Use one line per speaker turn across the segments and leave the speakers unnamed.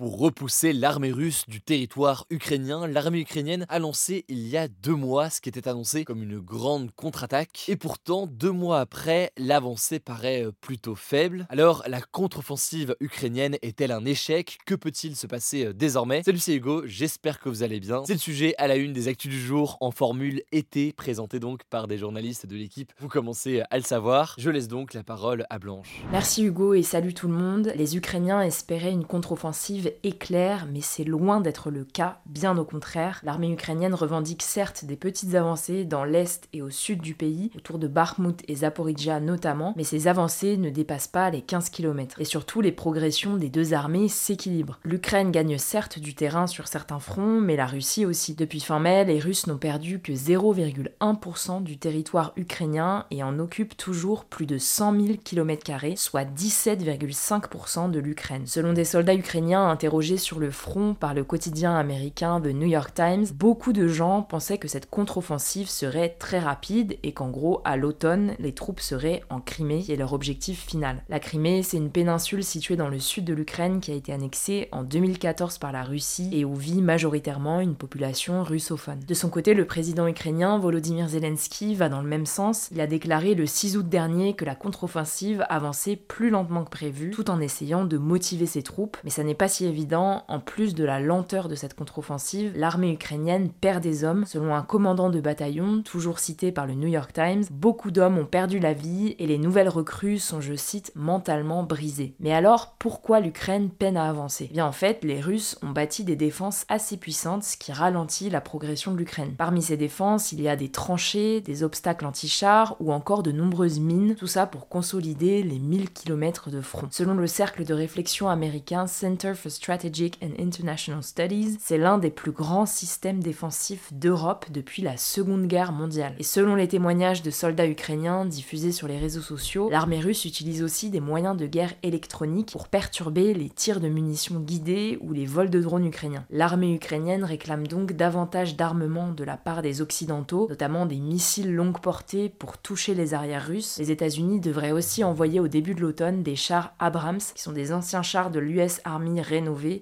Pour repousser l'armée russe du territoire ukrainien, l'armée ukrainienne a lancé il y a deux mois ce qui était annoncé comme une grande contre-attaque. Et pourtant, deux mois après, l'avancée paraît euh, plutôt faible. Alors, la contre-offensive ukrainienne est-elle un échec? Que peut-il se passer euh, désormais? Salut, c'est Hugo, j'espère que vous allez bien. C'est le sujet à la une des actus du jour en formule été, présenté donc par des journalistes de l'équipe. Vous commencez à le savoir. Je laisse donc la parole à Blanche.
Merci Hugo et salut tout le monde. Les Ukrainiens espéraient une contre-offensive éclair, mais c'est loin d'être le cas, bien au contraire. L'armée ukrainienne revendique certes des petites avancées dans l'est et au sud du pays, autour de Bakhmut et Zaporizhia notamment, mais ces avancées ne dépassent pas les 15 km. Et surtout, les progressions des deux armées s'équilibrent. L'Ukraine gagne certes du terrain sur certains fronts, mais la Russie aussi. Depuis fin mai, les Russes n'ont perdu que 0,1% du territoire ukrainien et en occupent toujours plus de 100 000 km, soit 17,5% de l'Ukraine. Selon des soldats ukrainiens interrogés sur le front par le quotidien américain The New York Times, beaucoup de gens pensaient que cette contre-offensive serait très rapide et qu'en gros, à l'automne, les troupes seraient en Crimée, qui est leur objectif final. La Crimée, c'est une péninsule située dans le sud de l'Ukraine qui a été annexée en 2014 par la Russie et où vit majoritairement une population russophone. De son côté, le président ukrainien Volodymyr Zelensky va dans le même sens. Il a déclaré le 6 août dernier que la contre-offensive avançait plus lentement que prévu, tout en essayant de motiver ses troupes, mais ça n'est pas si évident, en plus de la lenteur de cette contre-offensive, l'armée ukrainienne perd des hommes. Selon un commandant de bataillon, toujours cité par le New York Times, beaucoup d'hommes ont perdu la vie et les nouvelles recrues sont, je cite, mentalement brisées. Mais alors, pourquoi l'Ukraine peine à avancer? Eh Bien en fait, les Russes ont bâti des défenses assez puissantes, ce qui ralentit la progression de l'Ukraine. Parmi ces défenses, il y a des tranchées, des obstacles anti-chars ou encore de nombreuses mines, tout ça pour consolider les 1000 km de front. Selon le cercle de réflexion américain Center for Strategic and International Studies, c'est l'un des plus grands systèmes défensifs d'Europe depuis la Seconde Guerre mondiale. Et selon les témoignages de soldats ukrainiens diffusés sur les réseaux sociaux, l'armée russe utilise aussi des moyens de guerre électroniques pour perturber les tirs de munitions guidés ou les vols de drones ukrainiens. L'armée ukrainienne réclame donc davantage d'armement de la part des Occidentaux, notamment des missiles longue portée pour toucher les arrières russes. Les États-Unis devraient aussi envoyer au début de l'automne des chars Abrams, qui sont des anciens chars de l'US Army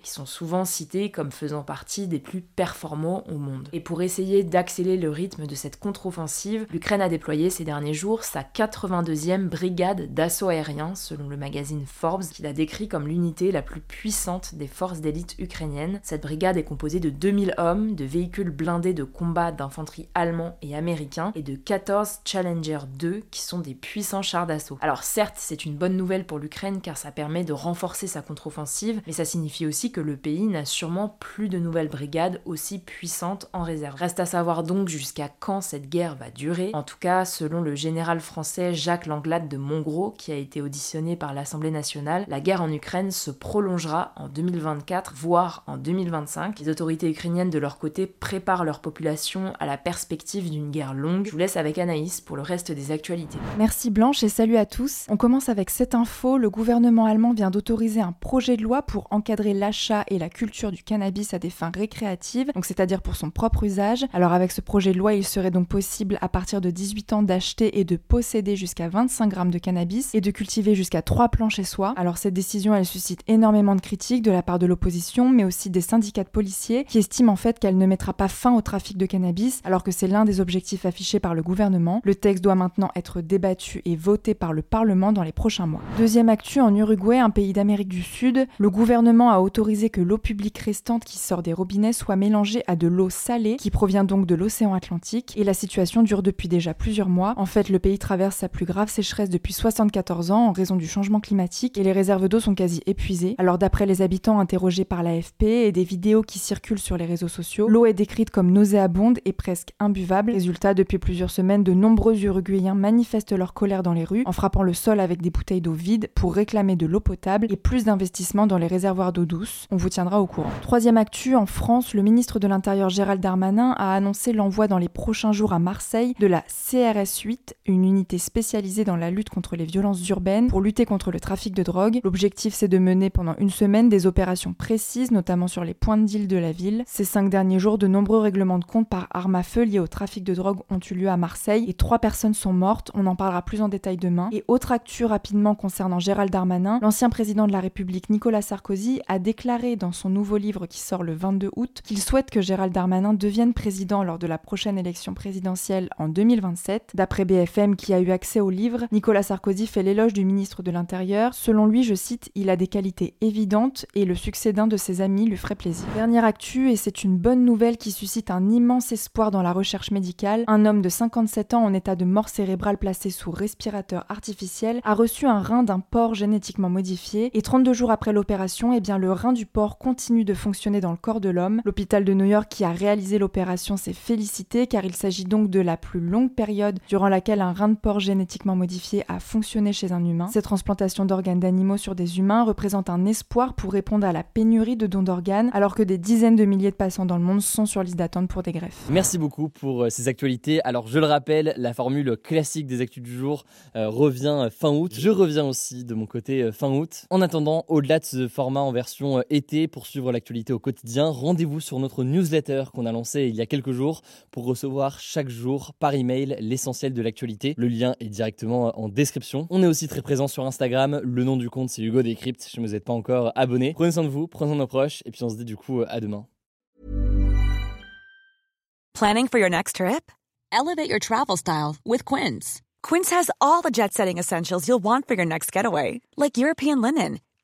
qui sont souvent cités comme faisant partie des plus performants au monde. Et pour essayer d'accélérer le rythme de cette contre-offensive, l'Ukraine a déployé ces derniers jours sa 82e brigade d'assaut aérien, selon le magazine Forbes, qui l'a décrit comme l'unité la plus puissante des forces d'élite ukrainiennes. Cette brigade est composée de 2000 hommes, de véhicules blindés de combat d'infanterie allemands et américains, et de 14 Challenger 2, qui sont des puissants chars d'assaut. Alors certes, c'est une bonne nouvelle pour l'Ukraine car ça permet de renforcer sa contre-offensive, mais ça signifie aussi que le pays n'a sûrement plus de nouvelles brigades aussi puissantes en réserve. Reste à savoir donc jusqu'à quand cette guerre va durer. En tout cas, selon le général français Jacques Langlade de Montgros, qui a été auditionné par l'Assemblée nationale, la guerre en Ukraine se prolongera en 2024, voire en 2025. Les autorités ukrainiennes de leur côté préparent leur population à la perspective d'une guerre longue. Je vous laisse avec Anaïs pour le reste des actualités.
Merci Blanche et salut à tous. On commence avec cette info. Le gouvernement allemand vient d'autoriser un projet de loi pour encadrer l'achat et la culture du cannabis à des fins récréatives, donc c'est-à-dire pour son propre usage. Alors avec ce projet de loi, il serait donc possible à partir de 18 ans d'acheter et de posséder jusqu'à 25 grammes de cannabis et de cultiver jusqu'à 3 plants chez soi. Alors cette décision, elle suscite énormément de critiques de la part de l'opposition, mais aussi des syndicats de policiers qui estiment en fait qu'elle ne mettra pas fin au trafic de cannabis, alors que c'est l'un des objectifs affichés par le gouvernement. Le texte doit maintenant être débattu et voté par le Parlement dans les prochains mois. Deuxième actu, en Uruguay, un pays d'Amérique du Sud, le gouvernement gouvernement a autorisé que l'eau publique restante qui sort des robinets soit mélangée à de l'eau salée qui provient donc de l'océan Atlantique et la situation dure depuis déjà plusieurs mois. En fait, le pays traverse sa plus grave sécheresse depuis 74 ans en raison du changement climatique et les réserves d'eau sont quasi épuisées. Alors d'après les habitants interrogés par l'AFP et des vidéos qui circulent sur les réseaux sociaux, l'eau est décrite comme nauséabonde et presque imbuvable. Résultat, depuis plusieurs semaines, de nombreux Uruguayens manifestent leur colère dans les rues en frappant le sol avec des bouteilles d'eau vides pour réclamer de l'eau potable et plus d'investissements dans les réservoirs d'eau douce. On vous tiendra au courant. Troisième actu, en France, le ministre de l'Intérieur Gérald Darmanin a annoncé l'envoi dans les prochains jours à Marseille de la CRS 8, une unité spécialisée dans la lutte contre les violences urbaines pour lutter contre le trafic de drogue. L'objectif c'est de mener pendant une semaine des opérations précises, notamment sur les points de deal de la ville. Ces cinq derniers jours, de nombreux règlements de compte par arme à feu liés au trafic de drogue ont eu lieu à Marseille et trois personnes sont mortes. On en parlera plus en détail demain. Et autre actu rapidement concernant Gérald Darmanin, l'ancien président de la République Nicolas Sarkozy a déclaré dans son nouveau livre qui sort le 22 août qu'il souhaite que Gérald Darmanin devienne président lors de la prochaine élection présidentielle en 2027. D'après BFM qui a eu accès au livre, Nicolas Sarkozy fait l'éloge du ministre de l'Intérieur. Selon lui, je cite, il a des qualités évidentes et le succès d'un de ses amis lui ferait plaisir. Dernière actu, et c'est une bonne nouvelle qui suscite un immense espoir dans la recherche médicale, un homme de 57 ans en état de mort cérébrale placé sous respirateur artificiel a reçu un rein d'un porc génétiquement modifié et 32 jours après l'opération, eh bien le rein du porc continue de fonctionner dans le corps de l'homme. L'hôpital de New York qui a réalisé l'opération s'est félicité car il s'agit donc de la plus longue période durant laquelle un rein de porc génétiquement modifié a fonctionné chez un humain. Cette transplantation d'organes d'animaux sur des humains représente un espoir pour répondre à la pénurie de dons d'organes alors que des dizaines de milliers de patients dans le monde sont sur liste d'attente pour des greffes.
Merci beaucoup pour euh, ces actualités. Alors je le rappelle, la formule classique des actus du jour euh, revient fin août. Je reviens aussi de mon côté euh, fin août. En attendant, au-delà de ce format en version été pour suivre l'actualité au quotidien, rendez-vous sur notre newsletter qu'on a lancé il y a quelques jours pour recevoir chaque jour par email l'essentiel de l'actualité. Le lien est directement en description. On est aussi très présent sur Instagram. Le nom du compte c'est Hugo Décrypte. Si vous n'êtes pas encore abonné, prenez soin de vous, prenez soin de nos proches et puis on se dit du coup à demain.
Planning for your next trip? Elevate your travel style with Quince. Quince has all the jet setting essentials you'll want for your next getaway, like European linen,